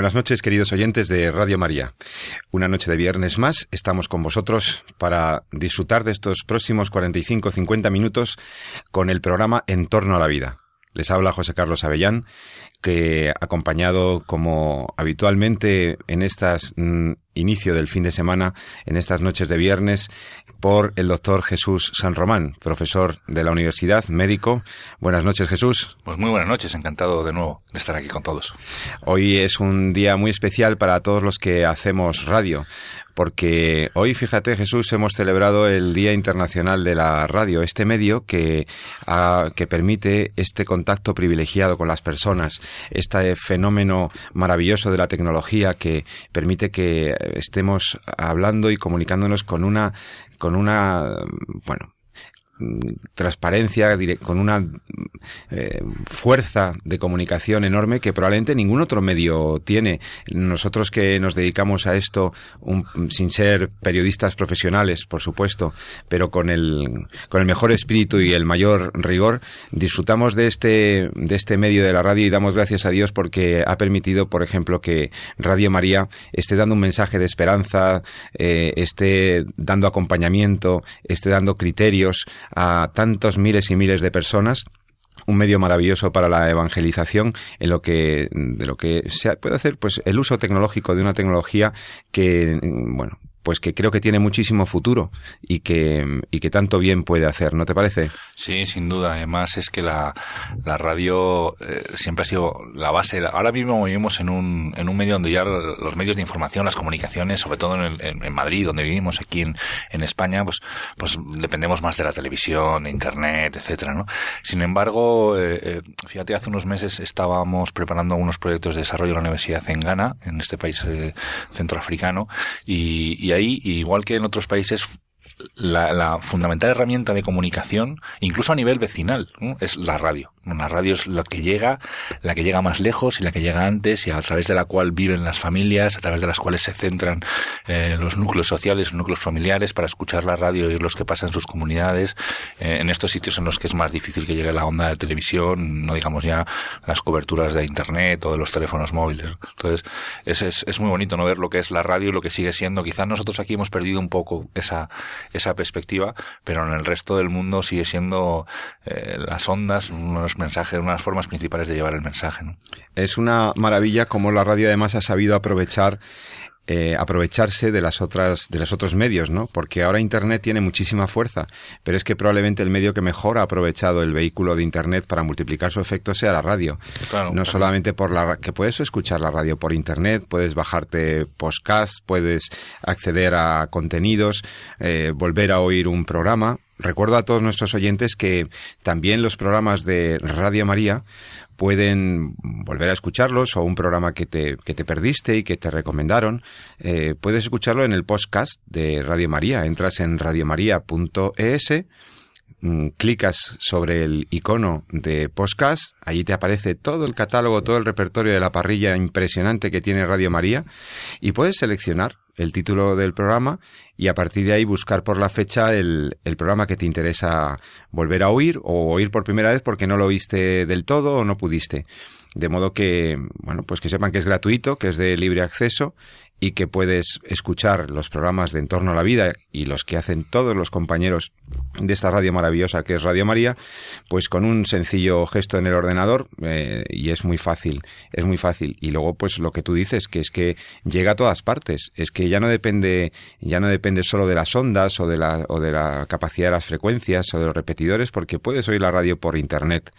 Buenas noches, queridos oyentes de Radio María. Una noche de viernes más, estamos con vosotros para disfrutar de estos próximos 45-50 minutos con el programa En torno a la vida. Les habla José Carlos Avellán, que acompañado como habitualmente en estas mm, inicio del fin de semana, en estas noches de viernes, por el doctor Jesús San Román, profesor de la universidad, médico. Buenas noches, Jesús. Pues muy buenas noches, encantado de nuevo de estar aquí con todos. Hoy es un día muy especial para todos los que hacemos radio, porque hoy, fíjate, Jesús, hemos celebrado el Día Internacional de la Radio, este medio que, que permite este contacto privilegiado con las personas, este fenómeno maravilloso de la tecnología que permite que estemos hablando y comunicándonos con una, con una, bueno, transparencia, con una eh, fuerza de comunicación enorme que probablemente ningún otro medio tiene. Nosotros que nos dedicamos a esto sin ser periodistas profesionales, por supuesto, pero con el, con el mejor espíritu y el mayor rigor, disfrutamos de este, de este medio de la radio y damos gracias a Dios porque ha permitido, por ejemplo, que Radio María esté dando un mensaje de esperanza, eh, esté dando acompañamiento, esté dando criterios a tantos miles y miles de personas un medio maravilloso para la evangelización en lo que de lo que se puede hacer pues el uso tecnológico de una tecnología que bueno pues que creo que tiene muchísimo futuro y que, y que tanto bien puede hacer, ¿no te parece? Sí, sin duda. Además es que la, la radio eh, siempre ha sido la base. Ahora mismo vivimos en un, en un medio donde ya los medios de información, las comunicaciones, sobre todo en, en, Madrid, donde vivimos aquí en, en, España, pues, pues dependemos más de la televisión, de Internet, etcétera, ¿no? Sin embargo, eh, eh, fíjate, hace unos meses estábamos preparando algunos proyectos de desarrollo en la Universidad en Ghana, en este país centroafricano, y y ahí, igual que en otros países, la, fundamental herramienta de comunicación, incluso a nivel vecinal, es la radio. Una radio es la que llega, la que llega más lejos y la que llega antes y a través de la cual viven las familias, a través de las cuales se centran eh, los núcleos sociales, los núcleos familiares para escuchar la radio oír los que pasan en sus comunidades, eh, en estos sitios en los que es más difícil que llegue la onda de televisión, no digamos ya las coberturas de internet o de los teléfonos móviles. Entonces, es, es, es muy bonito no ver lo que es la radio y lo que sigue siendo. Quizás nosotros aquí hemos perdido un poco esa, esa perspectiva, pero en el resto del mundo sigue siendo eh, las ondas unos mensajes, unas formas principales de llevar el mensaje. Es una maravilla como la radio además ha sabido aprovechar eh, aprovecharse de las otras de los otros medios, ¿no? Porque ahora Internet tiene muchísima fuerza, pero es que probablemente el medio que mejor ha aprovechado el vehículo de Internet para multiplicar su efecto sea la radio. no solamente por la que puedes escuchar la radio por Internet, puedes bajarte podcast, puedes acceder a contenidos, eh, volver a oír un programa recuerdo a todos nuestros oyentes que también los programas de Radio María pueden volver a escucharlos o un programa que te, que te perdiste y que te recomendaron, eh, puedes escucharlo en el podcast de Radio María. Entras en radiomaria.es mm, clicas sobre el icono de podcast, allí te aparece todo el catálogo, todo el repertorio de la parrilla impresionante que tiene Radio María y puedes seleccionar el título del programa y a partir de ahí buscar por la fecha el, programa que te interesa volver a oír o oír por primera vez porque no lo oíste del todo o no pudiste. De modo que, bueno, pues que sepan que es gratuito, que es de libre acceso y que puedes escuchar los programas de Entorno a la Vida y los que hacen todos los compañeros de esta radio maravillosa que es Radio María, pues con un sencillo gesto en el ordenador eh, y es muy fácil, es muy fácil. Y luego pues lo que tú dices, que es que llega a todas partes, es que ya no depende, ya no depende solo de las ondas o de la, o de la capacidad de las frecuencias o de los repetidores, porque puedes oír la radio por internet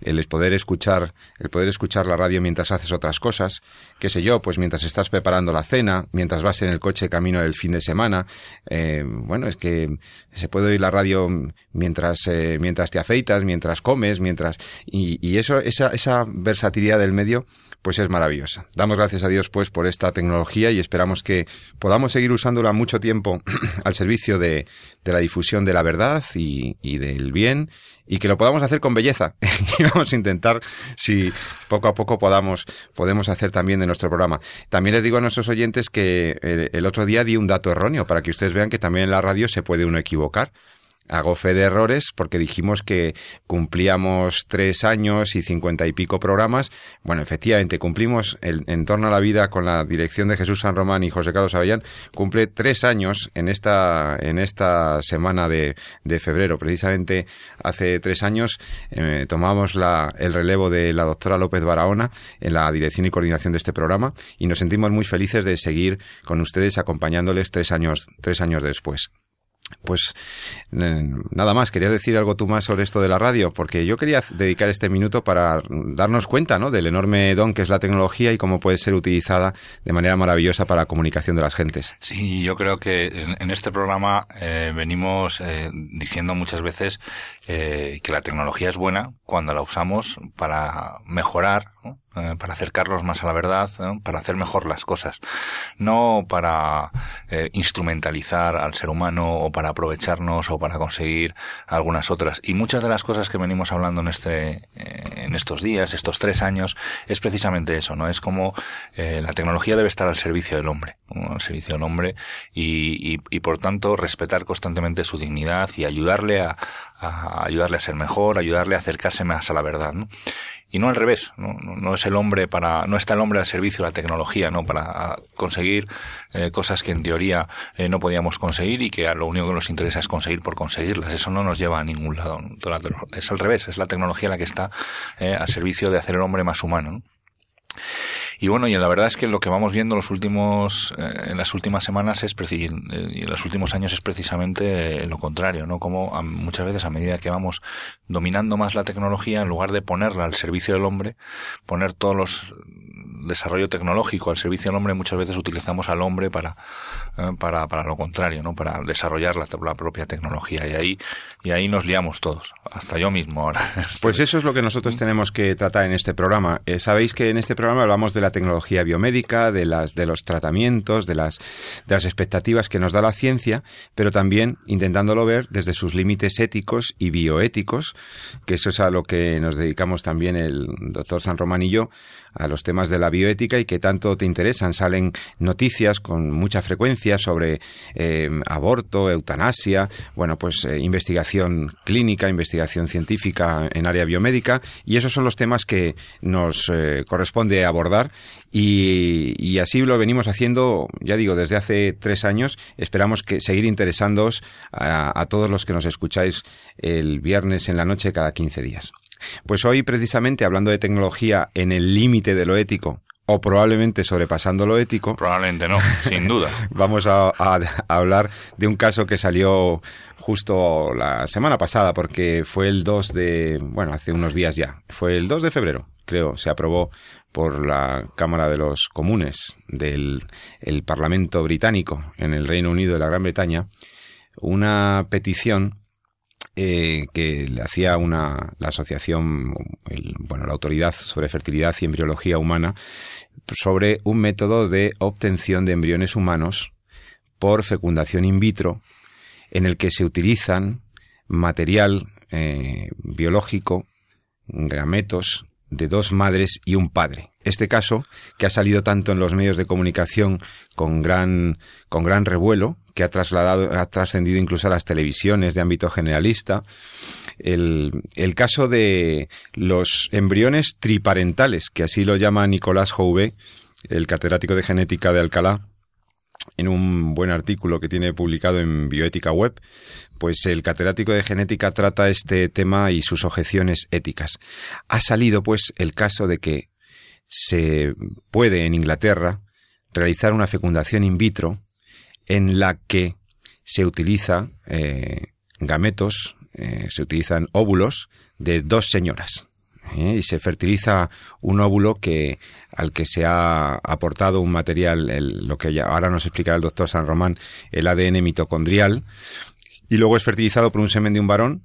el poder escuchar, el poder escuchar la radio mientras haces otras cosas, qué sé yo, pues mientras estás preparando la cena, mientras vas en el coche camino del fin de semana, eh, bueno, es que se puede oír la radio mientras, eh, mientras te afeitas, mientras comes, mientras, y, y eso, esa, esa versatilidad del medio, pues es maravillosa. Damos gracias a Dios pues por esta tecnología y esperamos que podamos seguir usándola mucho tiempo al servicio de, de la difusión de la verdad y, y, del bien y que lo podamos hacer con belleza. y vamos a intentar si poco a poco podamos, podemos hacer también de nuestro programa. También les digo a nuestros oyentes que el, el otro día di un dato erróneo para que ustedes vean que también en la radio se puede uno equivocar hago fe de errores porque dijimos que cumplíamos tres años y cincuenta y pico programas. Bueno, efectivamente, cumplimos el, en torno a la vida con la dirección de Jesús San Román y José Carlos Avellán. Cumple tres años en esta, en esta semana de, febrero. Precisamente hace tres años eh, tomamos la, el relevo de la doctora López Barahona en la dirección y coordinación de este programa y nos sentimos muy felices de seguir con ustedes acompañándoles tres años, tres años después. Pues nada más, querías decir algo tú más sobre esto de la radio, porque yo quería dedicar este minuto para darnos cuenta ¿no? del enorme don que es la tecnología y cómo puede ser utilizada de manera maravillosa para la comunicación de las gentes. Sí, yo creo que en, en este programa eh, venimos eh, diciendo muchas veces eh, que la tecnología es buena cuando la usamos para mejorar, eh, para acercarnos más a la verdad, para hacer mejor las cosas, no para eh, instrumentalizar al ser humano o para aprovecharnos o para conseguir algunas otras. Y muchas de las cosas que venimos hablando en este, eh, en estos días, estos tres años, es precisamente eso, ¿no? Es como la tecnología debe estar al servicio del hombre, ¿no? al servicio del hombre y, y, y por tanto respetar constantemente su dignidad y ayudarle a, a ayudarle a ser mejor, ayudarle a acercarse más a la verdad, ¿no? y no al revés no, no, es el hombre para no está el hombre al servicio de la tecnología no para conseguir eh, cosas que en teoría eh, no podíamos conseguir y que a lo único que nos interesa es conseguir por conseguirlas eso no nos lleva a ningún lado es al revés es la tecnología la que está eh, al servicio de hacer el hombre más humano ¿no? Y bueno, y la verdad es que lo que vamos viendo los últimos, eh, en las últimas semanas es y en los últimos años es precisamente lo contrario, ¿no? Como muchas veces a medida que vamos dominando más la tecnología, en lugar de ponerla al servicio del hombre, poner todos los desarrollo tecnológico al servicio del hombre, muchas veces utilizamos al hombre para, eh, para, para lo contrario, ¿no? Para desarrollar la, la, propia tecnología. Y ahí, y ahí nos liamos todos, hasta yo mismo ahora. Pues eso es lo que nosotros tenemos que tratar en este programa. Eh, Sabéis que en este programa hablamos de la tecnología biomédica, de las, de los tratamientos, de las, de las expectativas que nos da la ciencia, pero también intentándolo ver desde sus límites éticos y bioéticos, que eso es a lo que nos dedicamos también el doctor San Román y yo, a los temas de la bioética y que tanto te interesan. Salen noticias con mucha frecuencia sobre eh, aborto, eutanasia, bueno, pues eh, investigación clínica, investigación científica en área biomédica y esos son los temas que nos eh, corresponde abordar y, así lo venimos haciendo, ya digo, desde hace tres años. Esperamos que seguir interesándoos a, a todos los que nos escucháis el viernes en la noche cada 15 días. Pues hoy, precisamente, hablando de tecnología en el límite de lo ético, o probablemente sobrepasando lo ético. Probablemente no, sin duda. vamos a, a, a, hablar de un caso que salió justo la semana pasada, porque fue el 2 de, bueno, hace unos días ya, fue el 2 de febrero, creo, se aprobó por la Cámara de los Comunes del el Parlamento británico en el Reino Unido de la Gran Bretaña una petición eh, que le hacía una, la asociación, el, bueno, la autoridad sobre fertilidad y embriología humana, sobre un método de obtención de embriones humanos por fecundación in vitro, en el que se utilizan material eh, biológico, gametos, de dos madres y un padre. Este caso, que ha salido tanto en los medios de comunicación con gran, con gran revuelo, que ha trasladado, ha trascendido incluso a las televisiones de ámbito generalista, el, el caso de los embriones triparentales, que así lo llama Nicolás Jouve, el catedrático de genética de Alcalá, en un buen artículo que tiene publicado en Bioética Web, pues el catedrático de genética trata este tema y sus objeciones éticas. Ha salido pues el caso de que se puede en Inglaterra realizar una fecundación in vitro en la que se utiliza eh, gametos, eh, se utilizan óvulos de dos señoras. ¿eh? y se fertiliza un óvulo que al que se ha aportado un material, lo que ahora nos explicará el doctor San Román, el ADN mitocondrial, y luego es fertilizado por un semen de un varón.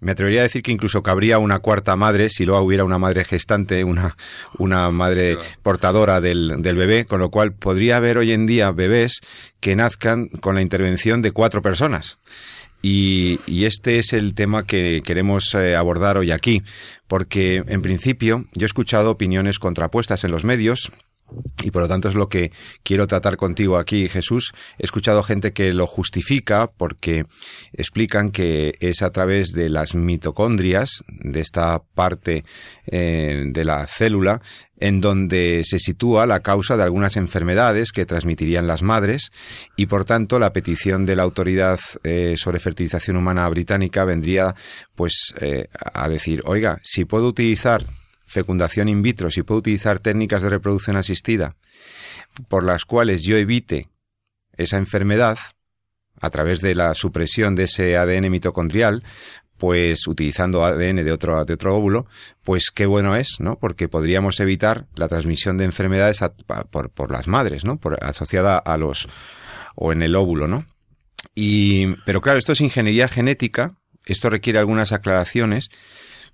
Me atrevería a decir que incluso cabría una cuarta madre si luego hubiera una madre gestante, una, una madre portadora del, del bebé, con lo cual podría haber hoy en día bebés que nazcan con la intervención de cuatro personas. Y, este es el tema que queremos eh, abordar hoy aquí, porque en principio yo he escuchado opiniones contrapuestas en los medios, y por lo tanto es lo que quiero tratar contigo aquí, Jesús. He escuchado gente que lo justifica porque explican que es a través de las mitocondrias, de esta parte eh, de la célula, en donde se sitúa la causa de algunas enfermedades que transmitirían las madres y por tanto la petición de la autoridad eh, sobre fertilización humana británica vendría pues eh, a decir oiga si puedo utilizar fecundación in vitro si puedo utilizar técnicas de reproducción asistida por las cuales yo evite esa enfermedad a través de la supresión de ese ADN mitocondrial, pues utilizando ADN de otro, de otro óvulo, pues qué bueno es, ¿no? Porque podríamos evitar la transmisión de enfermedades por, por, las madres, ¿no? Por, asociada a los, o en el óvulo, ¿no? Y, pero claro, esto es ingeniería genética, esto requiere algunas aclaraciones,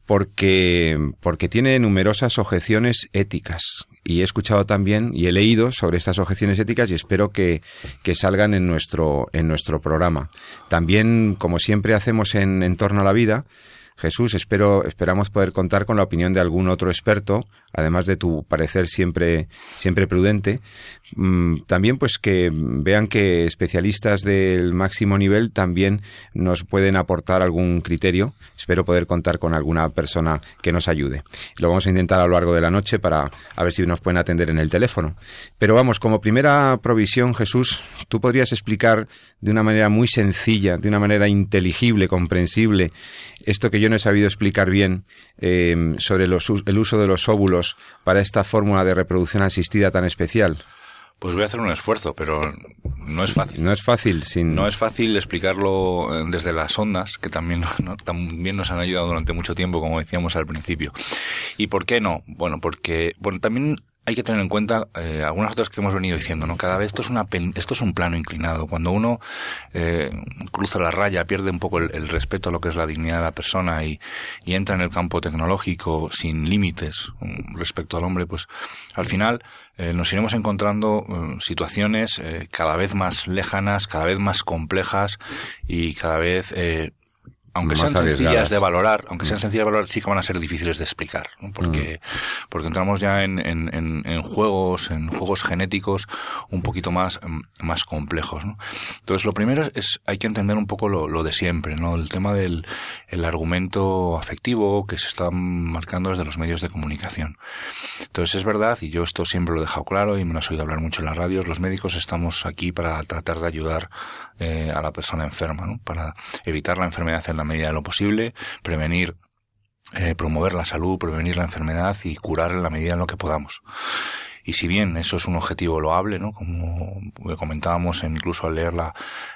porque, porque tiene numerosas objeciones éticas. Y he escuchado también y he leído sobre estas objeciones éticas y espero que, que salgan en nuestro, en nuestro programa. También, como siempre hacemos en, en torno a la vida, Jesús, espero, esperamos poder contar con la opinión de algún otro experto, además de tu parecer siempre, siempre prudente. Mm, también, pues que vean que especialistas del máximo nivel también nos pueden aportar algún criterio. Espero poder contar con alguna persona que nos ayude. Lo vamos a intentar a lo largo de la noche para a ver si nos pueden atender en el teléfono. Pero vamos, como primera provisión, Jesús, tú podrías explicar de una manera muy sencilla, de una manera inteligible, comprensible, esto que yo no he sabido explicar bien eh, sobre el uso de los óvulos para esta fórmula de reproducción asistida tan especial? Pues voy a hacer un esfuerzo, pero no es fácil. No es fácil, sin... No es fácil explicarlo eh, desde las ondas, que también, también nos han ayudado durante mucho tiempo, como decíamos al principio. ¿Y por qué no? Bueno, porque bueno, también hay que tener en cuenta eh, algunas otras que hemos venido diciendo, ¿no? Cada vez esto es una esto es un plano inclinado. Cuando uno eh, cruza la raya, pierde un poco el, respeto a lo que es la dignidad de la persona y, y entra en el campo tecnológico sin límites mm, respecto al hombre, pues al final eh, nos iremos encontrando mm, situaciones eh, cada vez más lejanas, cada vez más complejas y cada vez eh, aunque sean sencillas de valorar, aunque sean mm. sencillas de valorar, sí que van a ser difíciles de explicar, porque, mm. porque entramos ya en, en, en, juegos, en juegos genéticos un poquito más, más complejos, ¿no? Entonces, lo primero es, hay que entender un poco lo, lo de siempre, ¿no? El tema del el argumento afectivo que se está marcando desde los medios de comunicación. Entonces, es verdad, y yo esto siempre lo he dejado claro y me lo has oído hablar mucho en las radios, los médicos estamos aquí para tratar de ayudar eh, a la persona enferma, ¿no? Para evitar la enfermedad en la medida de lo posible, prevenir eh, promover la salud, prevenir la enfermedad y curar en la medida en lo que podamos. Y si bien eso es un objetivo loable, ¿no? Como comentábamos incluso al leer la,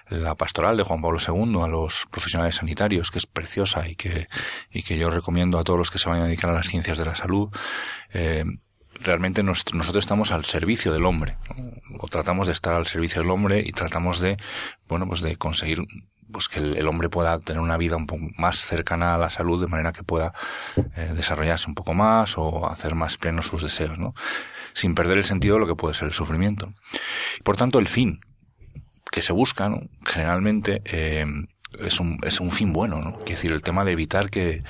la, pastoral de Juan Pablo II a los profesionales sanitarios, que es preciosa y que, y que yo recomiendo a todos los que se vayan a dedicar a las ciencias de la salud, eh, realmente nosotros estamos al servicio del hombre, o tratamos de estar al servicio del hombre y tratamos de, bueno, pues de conseguir pues que el, hombre pueda tener una vida un poco más cercana a la salud de manera que pueda eh, desarrollarse un poco más o hacer más plenos sus deseos, ¿no? Sin perder el sentido de lo que puede ser el sufrimiento. Por tanto, el fin que se busca, ¿no? generalmente, eh, es un, es un fin bueno, ¿no? Quiere decir, el tema de evitar que,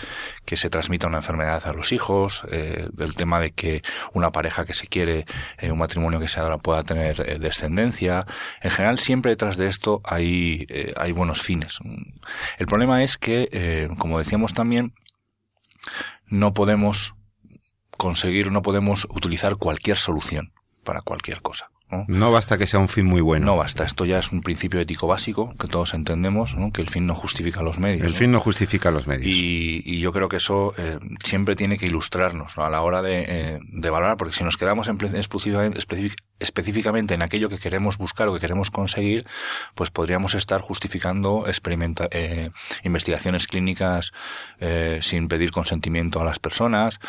que se transmita una enfermedad a los hijos, eh, el tema de que una pareja que se quiere, eh, un matrimonio que se ahora pueda tener eh, descendencia. En general, siempre detrás de esto hay, hay buenos fines. El problema es que, como decíamos también, no podemos conseguir, no podemos utilizar cualquier solución para cualquier cosa. ¿No? basta que sea un fin muy bueno. No basta. Esto ya es un principio ético básico que todos entendemos, que el fin no justifica los medios. El fin no justifica los medios. Y, yo creo que eso eh, siempre tiene que ilustrarnos a la hora de, eh, de, valorar, porque si nos quedamos en, específicamente en aquello que queremos buscar o que queremos conseguir, pues podríamos estar justificando experimenta eh, investigaciones clínicas sin pedir consentimiento a las personas,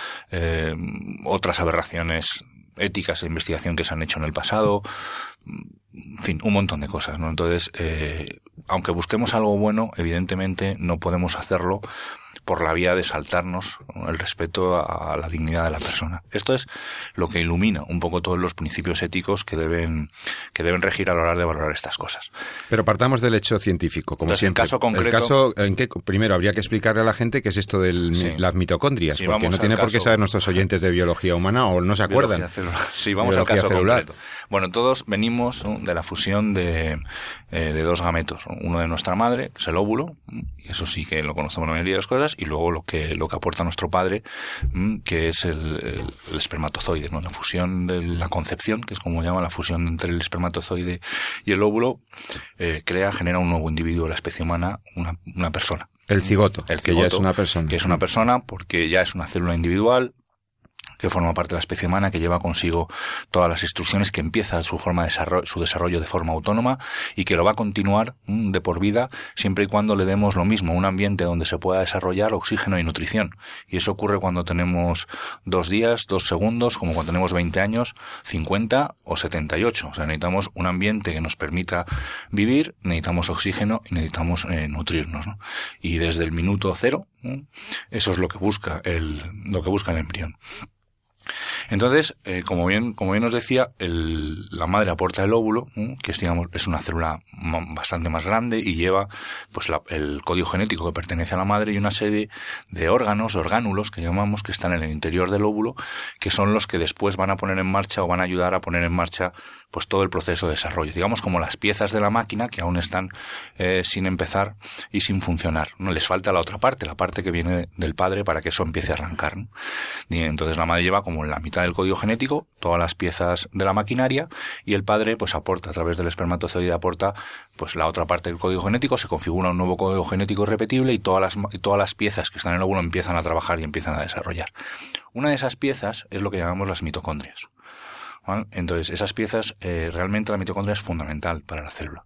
otras aberraciones éticas de investigación que se han hecho en el pasado, en fin, un montón de cosas, ¿no? Entonces, eh, aunque busquemos algo bueno, evidentemente no podemos hacerlo por la vía de saltarnos el respeto a la dignidad de la persona. Esto es lo que ilumina un poco todos los principios éticos que deben, que deben regir a la hora de valorar estas cosas. Pero partamos del hecho científico, como siempre. El caso concreto. El caso en que primero habría que explicarle a la gente qué es esto de las mitocondrias, porque no tiene por qué saber nuestros oyentes de biología humana o no se acuerdan. Sí, vamos al caso celular. concreto. Bueno, todos venimos de la fusión de, eh, de dos gametos. Uno de nuestra madre, que es el óvulo, y eso sí que lo conocemos la mayoría de las cosas, y luego lo que, lo que aporta nuestro padre, mm, que es el, espermatozoide, ¿no? La fusión de la concepción, que es como llama la fusión entre el espermatozoide y el óvulo, eh, crea, genera un nuevo individuo de la especie humana, una, una persona. El cigoto, el que ya es una persona. Que es una persona porque ya es una célula individual, que forma parte de la especie humana, que lleva consigo todas las instrucciones, que empieza su forma de desarrollo, su desarrollo de forma autónoma y que lo va a continuar mm, de por vida siempre y cuando le demos lo mismo, un ambiente donde se pueda desarrollar oxígeno y nutrición. Y eso ocurre cuando tenemos dos días, dos segundos, como cuando tenemos 20 años, 50 o 78. O sea, necesitamos un ambiente que nos permita vivir, necesitamos oxígeno y necesitamos eh, nutrirnos. Y desde el minuto cero, eso es lo que busca el, lo que busca el embrión. Entonces, eh, como bien como bien nos decía, el, la madre aporta el óvulo, que es digamos es una célula bastante más grande y lleva pues el código genético que pertenece a la madre y una serie de órganos, orgánulos que llamamos que están en el interior del óvulo, que son los que después van a poner en marcha o van a ayudar a poner en marcha pues todo el proceso de desarrollo, digamos como las piezas de la máquina que aún están eh, sin empezar y sin funcionar. No les falta la otra parte, la parte que viene del padre para que eso empiece a arrancar. Y entonces la madre lleva como la mitad del código genético, todas las piezas de la maquinaria y el padre pues aporta a través del espermatozoide aporta pues la otra parte del código genético, se configura un nuevo código genético repetible y todas las todas las piezas que están en el óvulo empiezan a trabajar y empiezan a desarrollar. Una de esas piezas es lo que llamamos las mitocondrias. Entonces, esas piezas, eh, realmente la mitocondria es fundamental para la célula.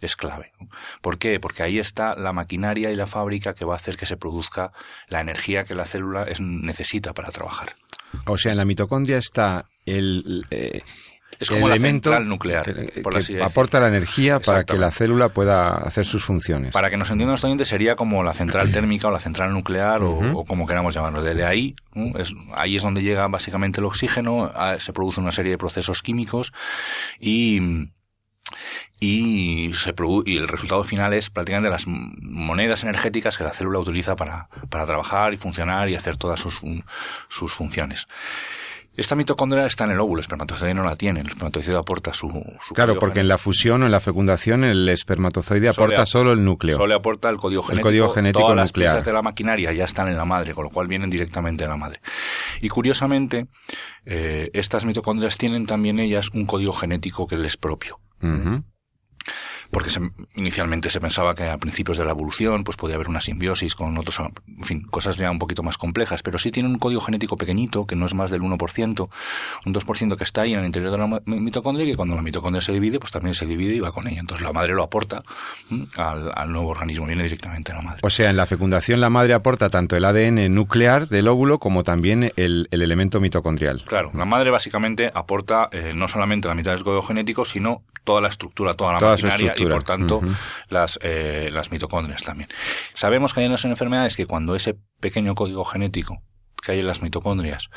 Es clave. ¿Por qué? Porque ahí está la maquinaria y la fábrica que va a hacer que se produzca la energía que la célula necesita para trabajar. O sea, en la mitocondria está el, eh, es como la central nuclear, por aporta la energía para que la célula pueda hacer sus funciones. Para que nos entiendan los oyentes, sería como la central térmica o la central nuclear o, como queramos llamarlo. Desde ahí, es, ahí es donde llega básicamente el oxígeno, se produce una serie de procesos químicos y y, se y el resultado final es prácticamente las monedas energéticas que la célula utiliza para, para trabajar y funcionar y hacer todas sus, sus funciones. Esta mitocondria está en el óvulo, el espermatozoide no la tiene, el espermatozoide aporta su... su claro, porque en la fusión o en la fecundación el espermatozoide aporta solo el núcleo. Solo aporta el código genético. El código genético Todas nuclear. las piezas de la maquinaria ya están en la madre, con lo cual vienen directamente de la madre. Y curiosamente, eh, estas mitocondrias tienen también ellas un código genético que les es propio porque inicialmente se pensaba que a principios de la evolución pues podía haber una simbiosis con otros, en fin, cosas ya un poquito más complejas, pero sí tiene un código genético pequeñito, que no es más del 1%, un 2% que está ahí en el interior de la mitocondria y que cuando la mitocondria se divide, pues también se divide y va con ella. Entonces la madre lo aporta al, nuevo organismo, viene directamente a la madre. O sea, en la fecundación la madre aporta tanto el ADN nuclear del óvulo como también el, elemento mitocondrial. Claro, la madre básicamente aporta eh, no solamente la mitad del código genético, sino toda la estructura, toda la maquinaria y por tanto las, eh, las mitocondrias también. Sabemos que hay unas enfermedades que cuando ese pequeño código genético que hay en las mitocondrias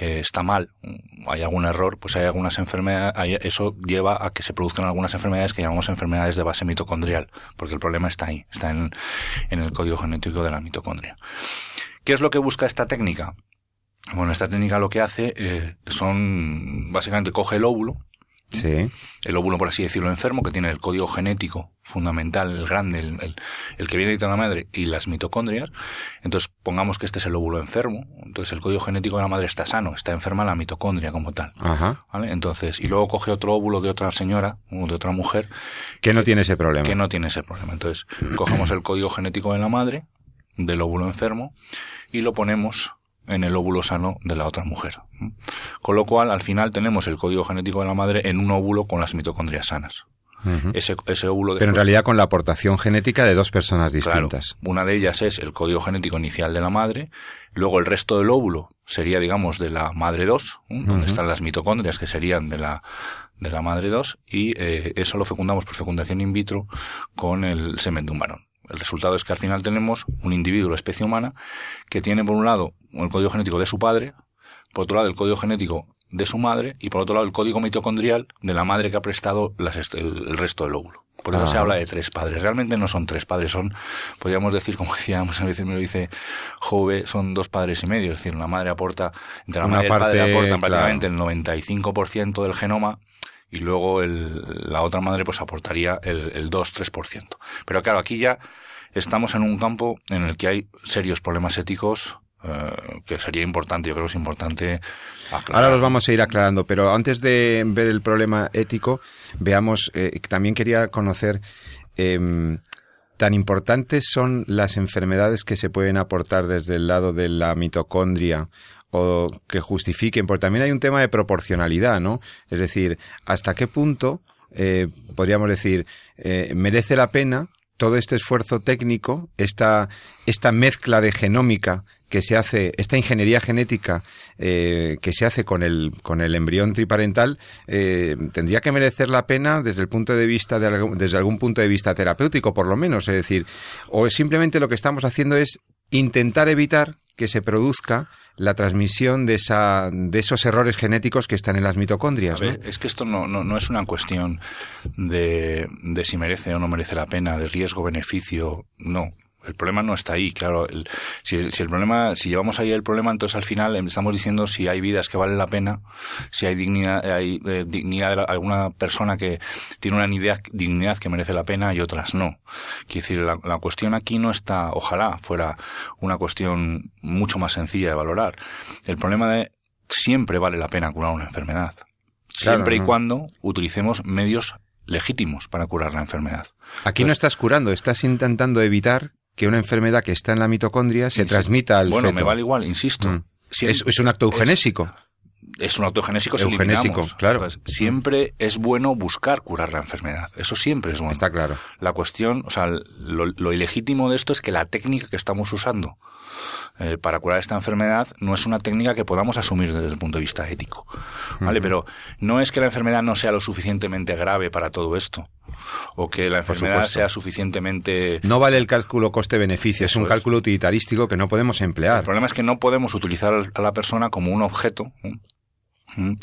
eh, está mal, hay algún error, pues hay algunas enfermedades, eso lleva a que se produzcan algunas enfermedades que llamamos enfermedades de base mitocondrial, porque el problema está ahí, está en, en el código genético de la mitocondria. ¿Qué es lo que busca esta técnica? Bueno, esta técnica lo que hace eh, son, básicamente coge el óvulo, Sí. El óvulo, por así decirlo, enfermo, que tiene el código genético fundamental, el grande, el, el, que viene de la madre y las mitocondrias. Entonces, pongamos que este es el óvulo enfermo. Entonces, el código genético de la madre está sano, está enferma la mitocondria como tal. Ajá. ¿Vale? Entonces, y luego coge otro óvulo de otra señora, o de otra mujer. Que no tiene ese problema. Que no tiene ese problema. Entonces, cogemos el código genético de la madre, del óvulo enfermo, y lo ponemos en el óvulo sano de la otra mujer. Con lo cual, al final tenemos el código genético de la madre en un óvulo con las mitocondrias sanas. ese, ese, óvulo Pero en realidad con la aportación genética de dos personas distintas. una de ellas es el código genético inicial de la madre, luego el resto del óvulo sería, digamos, de la madre 2, donde están las mitocondrias que serían de la, de la madre 2, y eh, eso lo fecundamos por fecundación in vitro con el semen de un varón. El resultado es que al final tenemos un individuo, la especie humana, que tiene por un lado el código genético de su padre, por otro lado el código genético de su madre y por otro lado el código mitocondrial de la madre que ha prestado el, resto del óvulo. Por eso se habla de tres padres. Realmente no son tres padres, son, podríamos decir, como decíamos, a veces me lo dice Jove, son dos padres y medio. Es decir, la madre aporta, entre la madre y el padre aportan prácticamente el 95% del genoma y luego el, la otra madre pues aportaría el, el 2-3%. Pero claro, aquí ya estamos en un campo en el que hay serios problemas éticos eh, que sería importante, yo creo que es importante aclarar. Ahora los vamos a ir aclarando, pero antes de ver el problema ético, veamos, eh, también quería conocer em, tan importantes son las enfermedades que se pueden aportar desde el lado de la mitocondria o que justifiquen, porque también hay un tema de proporcionalidad, ¿no? Es decir, hasta qué punto eh, podríamos decir eh, merece la pena todo este esfuerzo técnico, esta, esta mezcla de genómica que se hace, esta ingeniería genética eh, que se hace con el, con el embrión triparental, eh, tendría que merecer la pena desde el punto de vista, de, desde algún punto de vista terapéutico, por lo menos. Es decir, o simplemente lo que estamos haciendo es intentar evitar que se produzca la transmisión de, esa, de esos errores genéticos que están en las mitocondrias. Es que esto no, no, no, es una cuestión de, de si merece o no merece la pena, de riesgo-beneficio, no el problema no está ahí, claro. si, el problema, si llevamos ahí el problema, entonces al final estamos diciendo si hay vidas que valen la pena, si hay dignidad, hay eh, dignidad de alguna persona que tiene una dignidad, dignidad que merece la pena y otras no. Quiero decir, la, cuestión aquí no está, ojalá fuera una cuestión mucho más sencilla de valorar. El problema de siempre vale la pena curar una enfermedad. Siempre y cuando utilicemos medios legítimos para curar la enfermedad. Aquí no estás curando, estás intentando evitar que una enfermedad que está en la mitocondria se transmita al bueno, me vale igual, insisto. Mm. es, un acto eugenésico. Es, un acto eugenésico, eugenésico claro. Pues, siempre es bueno buscar curar la enfermedad. Eso siempre es bueno. Está claro. La cuestión, o sea, lo, ilegítimo de esto es que la técnica que estamos usando eh, para curar esta enfermedad no es una técnica que podamos asumir desde el punto de vista ético. ¿Vale? Pero no es que la enfermedad no sea lo suficientemente grave para todo esto o que la enfermedad sea suficientemente... No vale el cálculo coste-beneficio, es un cálculo utilitarístico que no podemos emplear. El problema es que no podemos utilizar a la persona como un objeto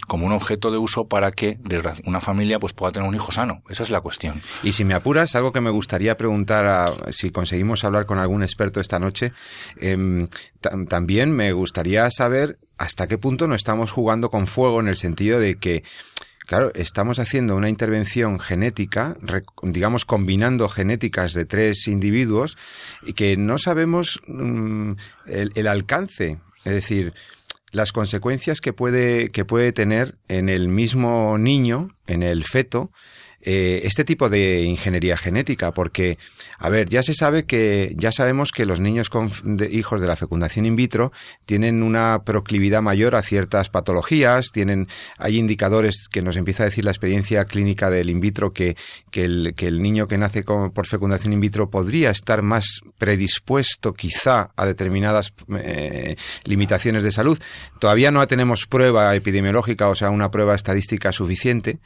como un objeto de uso para que una familia pues pueda tener un hijo sano. Esa es la cuestión. Y si me apuras, algo que me gustaría preguntar, a, si conseguimos hablar con algún experto esta noche, em, también me gustaría saber hasta qué punto no estamos jugando con fuego en el sentido de que Claro, estamos haciendo una intervención genética, digamos, combinando genéticas de tres individuos y que no sabemos mm, el, alcance. Es decir, las consecuencias que puede, que puede tener en el mismo niño, en el feto, eh, este tipo de ingeniería genética, porque, a ver, ya se sabe que, ya sabemos que los niños con hijos de la fecundación in vitro tienen una proclividad mayor a ciertas patologías, tienen, hay indicadores que nos empieza a decir la experiencia clínica del in vitro que, que, el, que el niño que nace por fecundación in vitro podría estar más predispuesto quizá a determinadas eh, limitaciones de salud. Todavía no tenemos prueba epidemiológica, o sea, una prueba estadística suficiente.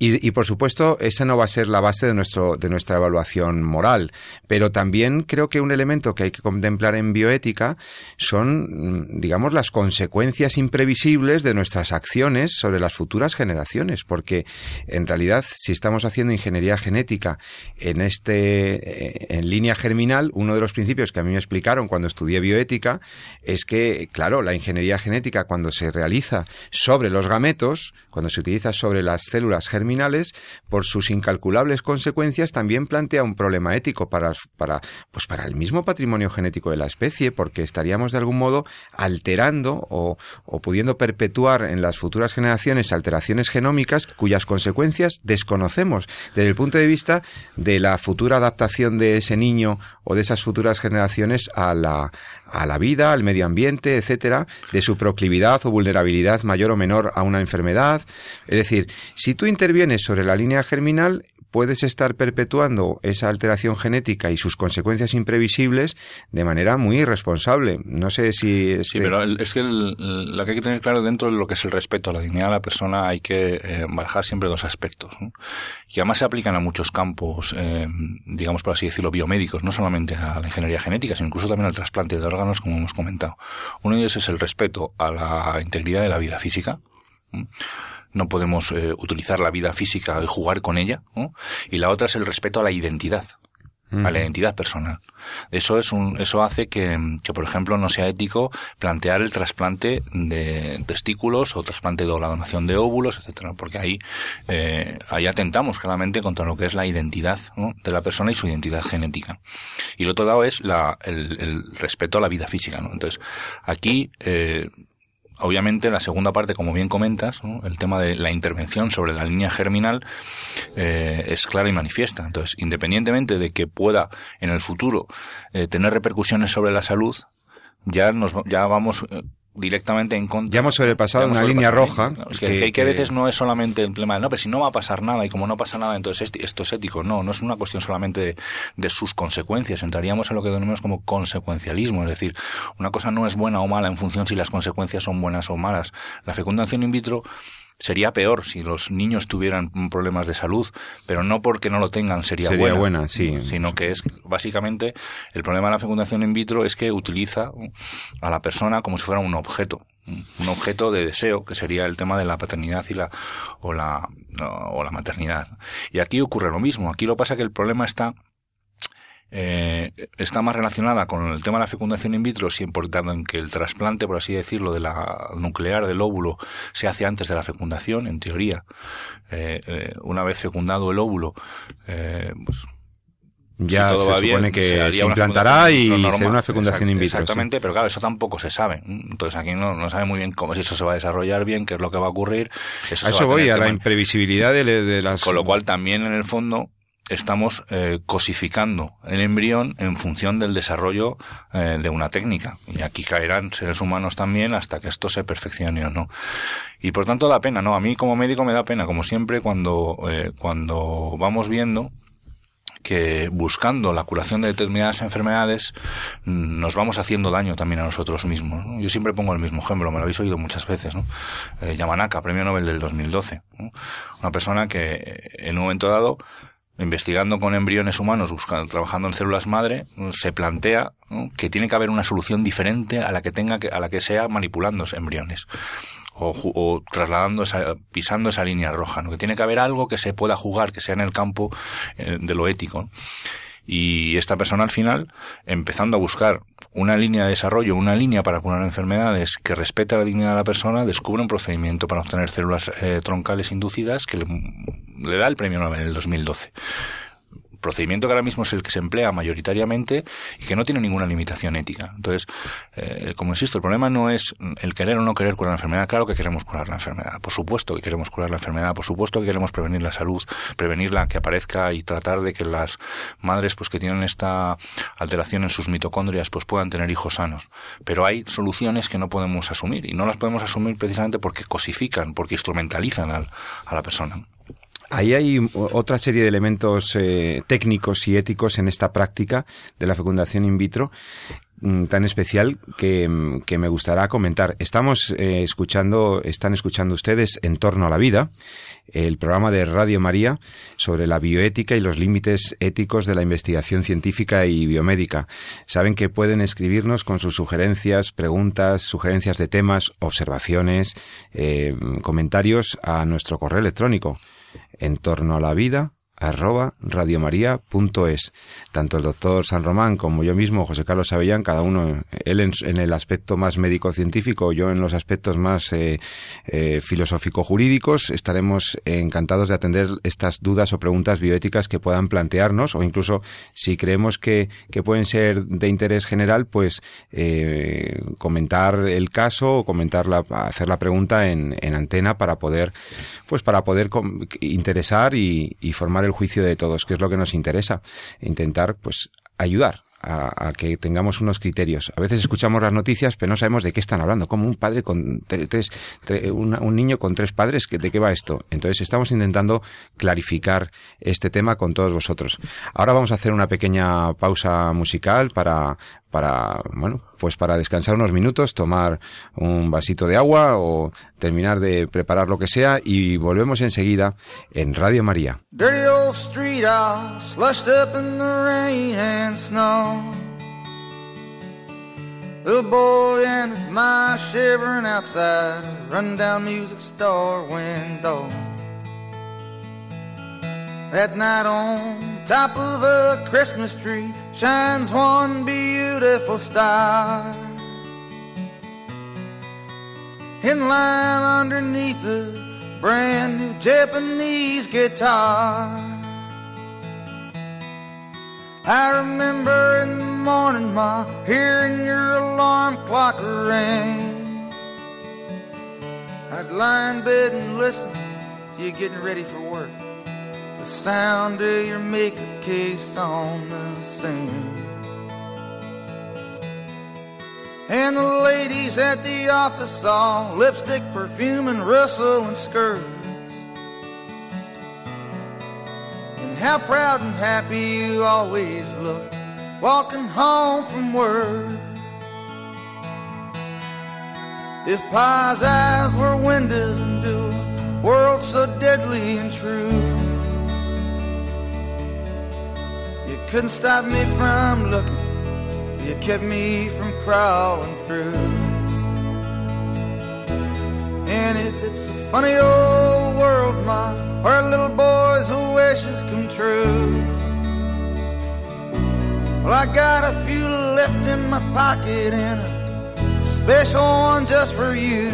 Y, y por supuesto, esa no va a ser la base de, nuestro, de nuestra evaluación moral. Pero también creo que un elemento que hay que contemplar en bioética son, mm, digamos, las consecuencias imprevisibles de nuestras acciones sobre las futuras generaciones. Porque, en realidad, si estamos haciendo ingeniería genética en este, eh, en línea germinal, uno de los principios que a mí me explicaron cuando estudié bioética es que, claro, la ingeniería genética cuando se realiza sobre los gametos, cuando se utiliza sobre las células germinales, por sus incalculables consecuencias, también plantea un problema ético para, para, pues para el mismo patrimonio genético de la especie, porque estaríamos de algún modo alterando o, o pudiendo perpetuar en las futuras generaciones alteraciones genómicas cuyas consecuencias desconocemos desde el punto de vista de la futura adaptación de ese niño o de esas futuras generaciones a la, a la vida, al medio ambiente, etcétera, de su proclividad o vulnerabilidad mayor o menor a una enfermedad. Es decir, si tú intervienes sobre la línea germinal, puedes estar perpetuando esa alteración genética y sus consecuencias imprevisibles de manera muy irresponsable. No sé si... Este... Sí, pero es que lo que hay que tener claro dentro de lo que es el respeto a la dignidad de la persona hay que eh, siempre dos aspectos. Y además se aplican a muchos campos, eh, digamos por así decirlo, biomédicos, no solamente a la ingeniería genética, sino incluso también al trasplante de órganos, como hemos comentado. Uno de ellos es el respeto a la integridad de la vida física no podemos eh, utilizar la vida física y jugar con ella, y la otra es el respeto a la identidad, a la identidad personal. Eso es un, eso hace que, que, por ejemplo, no sea ético plantear el trasplante de testículos o trasplante de la donación de óvulos, etcétera, porque ahí, eh, ahí atentamos claramente contra lo que es la identidad de la persona y su identidad genética. Y el otro lado es la, el, el respeto a la vida física. ¿no? Entonces, aquí eh, Obviamente, la segunda parte, como bien comentas, el tema de la intervención sobre la línea germinal eh, es clara y manifiesta. Entonces, independientemente de que pueda en el futuro eh, tener repercusiones sobre la salud, ya nos ya vamos eh, directamente en contra. Ya hemos sobrepasado una línea roja. Es que, que, a veces no es solamente el tema de, no, pero si no va a pasar nada y como no pasa nada, entonces esto es ético. No, no es una cuestión solamente de, sus consecuencias. Entraríamos en lo que denominamos como consecuencialismo. Es decir, una cosa no es buena o mala en función si las consecuencias son buenas o malas. La fecundación in vitro Sería peor si los niños tuvieran problemas de salud, pero no porque no lo tengan sería, sería buena, sí. sino que es básicamente el problema de la fecundación in vitro es que utiliza a la persona como si fuera un objeto, un objeto de deseo, que sería el tema de la paternidad y la o la o la maternidad. Y aquí ocurre lo mismo. Aquí lo pasa que el problema está eh, está más relacionada con el tema de la fecundación in vitro, si importando en que el trasplante, por así decirlo, de la nuclear del óvulo se hace antes de la fecundación, en teoría. Eh, eh, una vez fecundado el óvulo, pues ya se supone que se, implantará y será una fecundación in vitro. Exactamente, pero claro, eso tampoco se sabe. Entonces aquí no, no sabe muy bien cómo si eso se va a desarrollar bien, qué es lo que va a ocurrir. Eso a eso voy, a la imprevisibilidad de, de, las... Con lo cual también en el fondo estamos eh, cosificando el embrión en función del desarrollo eh, de una técnica. Y aquí caerán seres humanos también hasta que esto se perfeccione o no. Y por tanto da pena, ¿no? A mí como médico me da pena, como siempre, cuando, eh, cuando vamos viendo que buscando la curación de determinadas enfermedades nos vamos haciendo daño también a nosotros mismos. Yo siempre pongo el mismo ejemplo, me lo habéis oído muchas veces. ¿no? Yamanaka, premio Nobel del 2012. Una persona que en un momento dado investigando con embriones humanos, buscando, trabajando en células madre, se plantea que tiene que haber una solución diferente a la que tenga que, a la que sea manipulando embriones. O, o, trasladando esa, pisando esa línea roja, ¿no? que tiene que haber algo que se pueda jugar, que sea en el campo eh, de lo ético. Y esta persona al final, empezando a buscar una línea de desarrollo, una línea para curar enfermedades que respeta la dignidad de la persona, descubre un procedimiento para obtener células eh, troncales inducidas que le, le, da el premio Nobel en el 2012 procedimiento que ahora mismo es el que se emplea mayoritariamente y que no tiene ninguna limitación ética. Entonces, eh, como insisto, el problema no es el querer o no querer curar la enfermedad. Claro que queremos curar la enfermedad, por supuesto que queremos curar la enfermedad, por supuesto que queremos prevenir la salud, prevenirla que aparezca y tratar de que las madres pues que tienen esta alteración en sus mitocondrias pues puedan tener hijos sanos. Pero hay soluciones que no podemos asumir y no las podemos asumir precisamente porque cosifican, porque instrumentalizan a la persona. Ahí hay otra serie de elementos eh, técnicos y éticos en esta práctica de la fecundación in vitro mm, tan especial que, mm, que me gustará comentar. Estamos eh, escuchando, están escuchando ustedes En torno a la vida, el programa de Radio María sobre la bioética y los límites éticos de la investigación científica y biomédica. Saben que pueden escribirnos con sus sugerencias, preguntas, sugerencias de temas, observaciones, eh, comentarios a nuestro correo electrónico en torno a la vida arroba radiomaria.es. Tanto el doctor San Román como yo mismo, José Carlos Avellán, cada uno, él en, el aspecto más médico-científico, yo en los aspectos más eh, eh, filosófico-jurídicos, estaremos encantados de atender estas dudas o preguntas bioéticas que puedan plantearnos o incluso si creemos que, que pueden ser de interés general, pues eh, comentar el caso o comentar la, hacer la pregunta en, en antena para poder, pues para poder interesar y, y formar el juicio de todos, que es lo que nos interesa. Intentar, pues, ayudar a, que tengamos unos criterios. A veces escuchamos las noticias, pero no sabemos de qué están hablando. Como un padre con tres, un niño con tres padres, ¿de qué va esto? Entonces estamos intentando clarificar este tema con todos vosotros. Ahora vamos a hacer una pequeña pausa musical para para, bueno, pues para descansar unos minutos, tomar un vasito de agua o terminar de preparar lo que sea y volvemos enseguida en Radio María. Dirty old street the boy and his mind shivering outside a rundown music store window. That night on top of a Christmas tree shines one beautiful star. In line underneath a brand new Japanese guitar. I remember in the morning, Ma, hearing your alarm clock ring. I'd lie in bed and listen to you getting ready for work sound of your makeup case on the sand. And the ladies at the office all lipstick, perfume, and rustle and skirts. And how proud and happy you always look walking home from work. If Pa's eyes were windows into a world so deadly and true. Couldn't stop me from looking. You kept me from crawling through. And if it's a funny old world, Ma, where little boys' wishes come true. Well, I got a few left in my pocket and a special one just for you.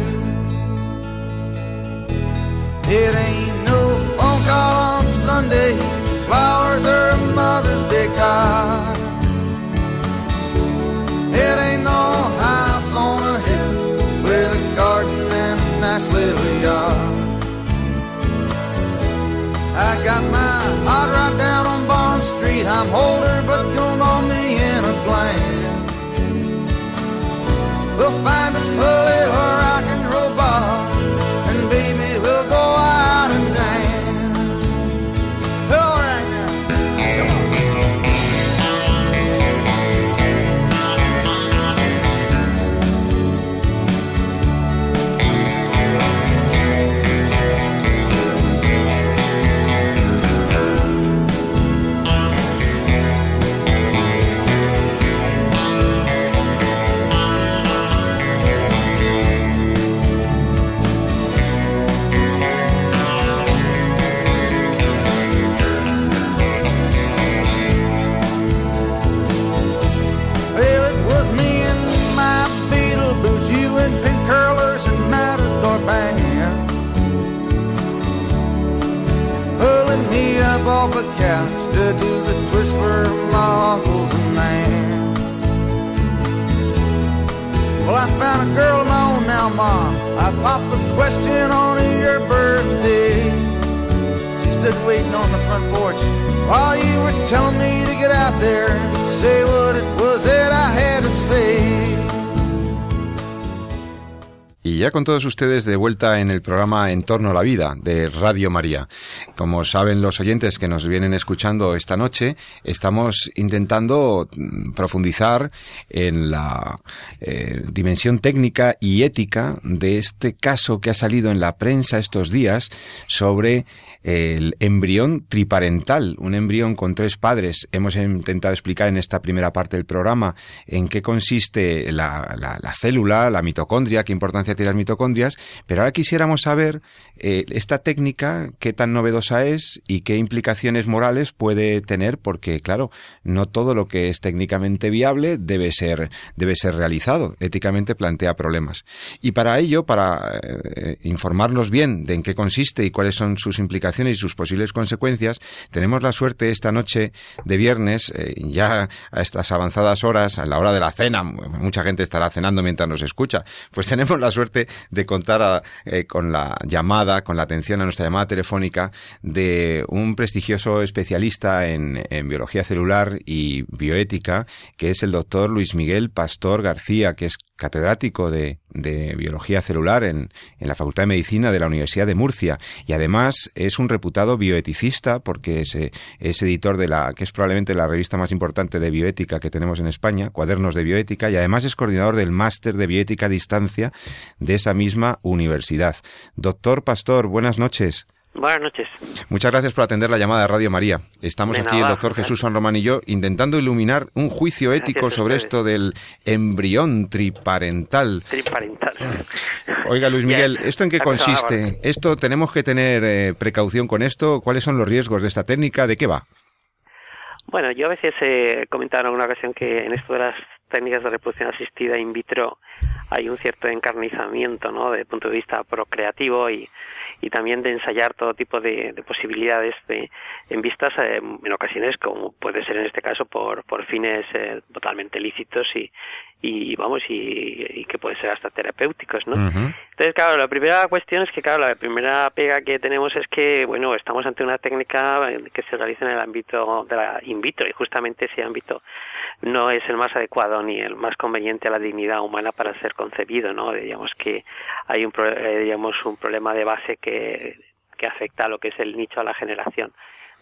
It ain't no phone call on Sunday flowers or a Mother's Day card. It ain't no house on a hill with a garden and a nice little yard. I got my heart right down on Bond Street. I'm older, but you'll know me in a glance. We'll find us a little rock and roll bar, ustedes de vuelta en el programa En torno a la vida de Radio María. Como saben los oyentes que nos vienen escuchando esta noche, estamos intentando mm, profundizar en la eh, dimensión técnica y ética de este caso que ha salido en la prensa estos días sobre el embrión triparental, un embrión con tres padres. Hemos intentado explicar en esta primera parte del programa en qué consiste la, la, célula, la mitocondria, qué importancia tiene las mitocondrias, pero ahora quisiéramos saber eh, esta técnica, qué tan novedosa es y qué implicaciones morales puede tener, porque claro, no todo lo que es técnicamente viable debe ser, debe ser realizado. Éticamente plantea problemas. Y para ello, para eh, informarnos bien de en qué consiste y cuáles son sus implicaciones, y sus posibles consecuencias, tenemos la suerte esta noche de viernes, eh, ya a estas avanzadas horas, a la hora de la cena, mucha gente estará cenando mientras nos escucha, pues tenemos la suerte de contar eh, con la llamada, con la atención a nuestra llamada telefónica de un prestigioso especialista en, biología celular y bioética, que es el doctor Luis Miguel Pastor García, que es catedrático de, de biología celular en, en, la Facultad de Medicina de la Universidad de Murcia y además es un reputado bioeticista porque es, es, editor de la que es probablemente la revista más importante de bioética que tenemos en España, Cuadernos de Bioética y además es coordinador del máster de bioética a distancia de esa misma universidad. Doctor Pastor, buenas noches. Buenas noches. Muchas gracias por atender la llamada de Radio María. Estamos aquí el doctor Jesús San Román y yo intentando iluminar un juicio ético sobre esto del embrión triparental. Triparental. Oiga, Luis Miguel, ¿esto en qué consiste? ¿Esto tenemos que tener eh, precaución con esto? ¿Cuáles son los riesgos de esta técnica? ¿De qué va? Bueno, yo a veces he comentado en alguna ocasión que en esto de las técnicas de reproducción asistida in vitro hay un cierto encarnizamiento, ¿no? Desde el punto de vista procreativo y y también de ensayar todo tipo de, posibilidades de, en vistas eh, en ocasiones como puede ser en este caso por, por fines eh, totalmente lícitos y, y vamos y, que puede ser hasta terapéuticos no entonces claro la primera cuestión es que claro la primera pega que tenemos es que bueno estamos ante una técnica que se realiza en el ámbito de la in vitro y justamente ese ámbito no es el más adecuado ni el más conveniente a la dignidad humana para ser concebido no digamos que hay un eh, digamos un problema de base que que afecta a lo que es el nicho a la generación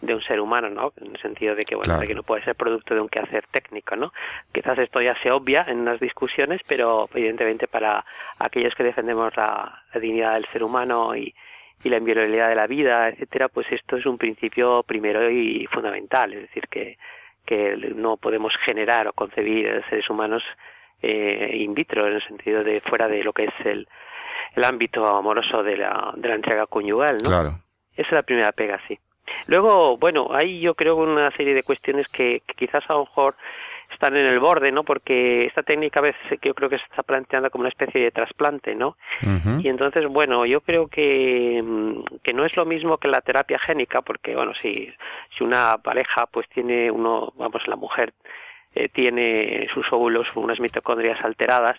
de un ser humano, ¿no? En el sentido de que, bueno, de que no puede ser producto de un quehacer técnico, ¿no? Quizás esto ya se obvia en las discusiones, pero evidentemente para aquellos que defendemos la, dignidad del ser humano y, y la inviolabilidad de la vida, etcétera, pues esto es un principio primero y fundamental, es decir, que, que no podemos generar o concebir seres humanos eh, in vitro, en el sentido de fuera de lo que es el, el ámbito amoroso de la, de la entrega conyugal, ¿no? Claro. Esa es la primera pega, sí. Luego, bueno, hay yo creo una serie de cuestiones que, quizás a lo mejor están en el borde, ¿no? Porque esta técnica a veces yo creo que se está planteando como una especie de trasplante, ¿no? Y entonces, bueno, yo creo que, mm, que no es lo mismo que la terapia génica, porque, bueno, si, si una pareja pues tiene uno, vamos, la mujer eh, tiene sus óvulos unas mitocondrias alteradas,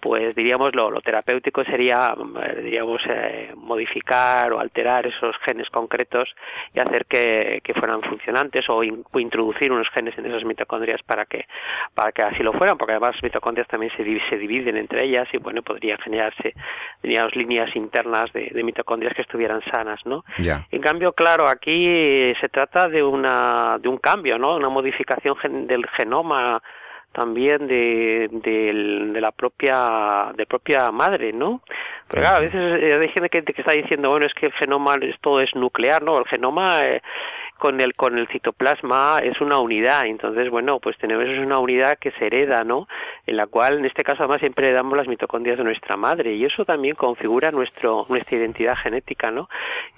pues diríamos lo, lo terapéutico sería eh, diríamos eh, modificar o alterar esos genes concretos y hacer que, que fueran funcionantes o, introducir unos genes en esas mitocondrias para que para que así lo fueran porque además las mitocondrias también se, se dividen entre ellas y bueno podrían generarse diríamos líneas internas de, de mitocondrias que estuvieran sanas no en cambio claro aquí se trata de una de un cambio no una modificación del genoma también de, de, la propia de propia madre no pero claro a veces eh, hay gente que, que está diciendo bueno es que el genoma todo es nuclear no el genoma eh, con el con el citoplasma es una unidad. Entonces bueno pues tenemos una unidad que se hereda no en la cual en este caso además siempre heredamos las mitocondrias de nuestra madre. Y eso también configura nuestro nuestra identidad genética no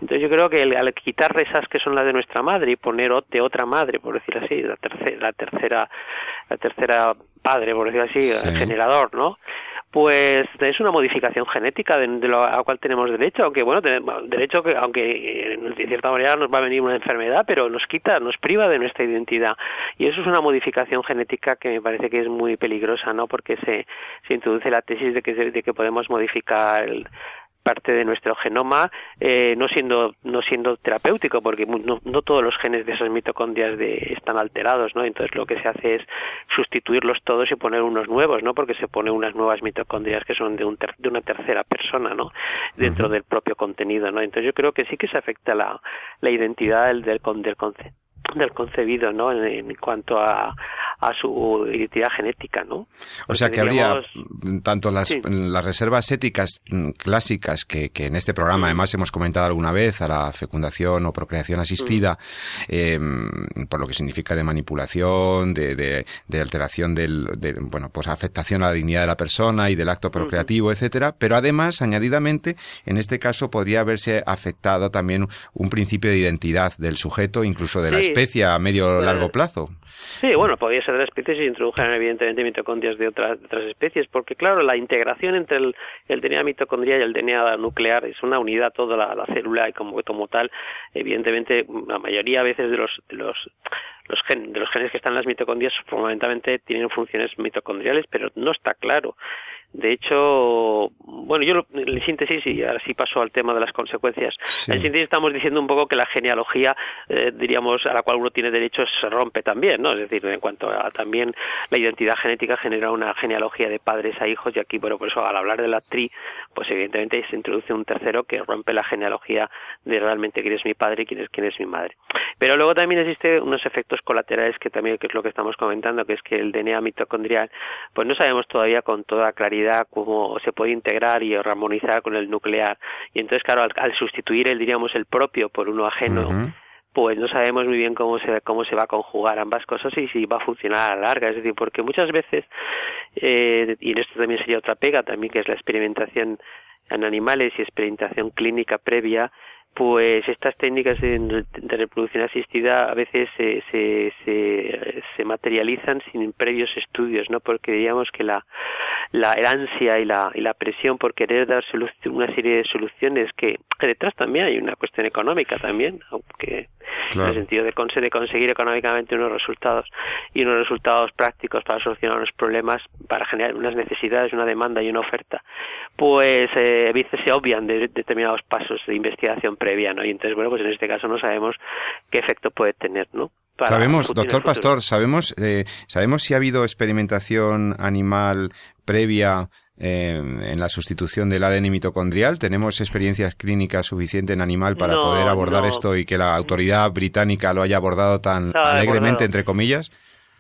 entonces yo creo que al quitar esas que son las de nuestra madre y poner de otra madre por decir así la tercera la tercera la tercera padre por decir así el generador no pues es una modificación genética de, lo a cual tenemos derecho, aunque bueno, tenemos derecho que aunque de cierta manera nos va a venir una enfermedad, pero nos quita, nos priva de nuestra identidad. Y eso es una modificación genética que me parece que es muy peligrosa, ¿no? Porque se, se introduce la tesis de que, de que podemos modificar el, parte de nuestro genoma, eh, no siendo no siendo terapéutico, porque no, no, todos los genes de esas mitocondrias de, están alterados, ¿no? Entonces lo que se hace es sustituirlos todos y poner unos nuevos, ¿no? Porque se pone unas nuevas mitocondrias que son de, un de una tercera persona, ¿no? Dentro del propio contenido, ¿no? Entonces yo creo que sí que se afecta la, la identidad del, del, del concepto del concebido, ¿no? En, cuanto a, a, su identidad genética, ¿no? o sea que habría tanto las, las reservas éticas mm, clásicas que, que en este programa además hemos comentado alguna vez a la fecundación o procreación asistida, eh, por lo que significa de manipulación, de, de, de alteración del, de, bueno, pues afectación a la dignidad de la persona y del acto procreativo, etcétera, pero además, añadidamente, en este caso podría haberse afectado también un principio de identidad del sujeto, incluso de la especie a medio o largo plazo. Sí, bueno, podría ser de la especie si introdujeran evidentemente mitocondrias de otras, otras especies, porque claro, la integración entre el, el DNA mitocondrial y el DNA nuclear es una unidad toda la, célula y como, como tal, evidentemente la mayoría a veces de los, de los los de los genes que están en las mitocondrias fundamentalmente tienen funciones mitocondriales, pero no está claro de hecho, bueno, yo en síntesis, y ahora sí paso al tema de las consecuencias, en síntesis estamos diciendo un poco que la genealogía, eh, diríamos, a la cual uno tiene derecho se rompe también, ¿no? Es decir, en cuanto a también la identidad genética genera una genealogía de padres a hijos y aquí, bueno, por eso al hablar de la tri, pues evidentemente se introduce un tercero que rompe la genealogía de realmente quién es mi padre y quién es, quién es mi madre. Pero luego también existe unos efectos colaterales que también, que es lo que estamos comentando, que es que el DNA mitocondrial, pues no sabemos todavía con toda claridad cómo se puede integrar y armonizar con el nuclear. Y entonces, claro, al, sustituir el, diríamos, el propio por uno ajeno, pues no sabemos muy bien cómo se, cómo se va a conjugar ambas cosas y si va a funcionar a la larga. Es decir, porque muchas veces, eh, y en esto también sería otra pega también, que es la experimentación en animales y experimentación clínica previa, pues estas técnicas de, reproducción asistida a veces se, se, se, materializan sin previos estudios, ¿no? Porque diríamos que la, la ansia y la, y la presión por querer dar una serie de soluciones que, detrás también hay una cuestión económica también, aunque en el sentido de, de conseguir económicamente unos resultados y unos resultados prácticos para solucionar los problemas, para generar unas necesidades, una demanda y una oferta, pues eh, a veces se obvian de determinados pasos de investigación previa, ¿no? Y entonces, bueno, pues en este caso no sabemos qué efecto puede tener, ¿no? sabemos, doctor Pastor, sabemos, eh, sabemos si ha habido experimentación animal previa eh, en la sustitución del ADN mitocondrial. ¿Tenemos experiencias clínicas suficientes en animal para poder abordar esto y que la autoridad británica lo haya abordado tan alegremente, entre comillas?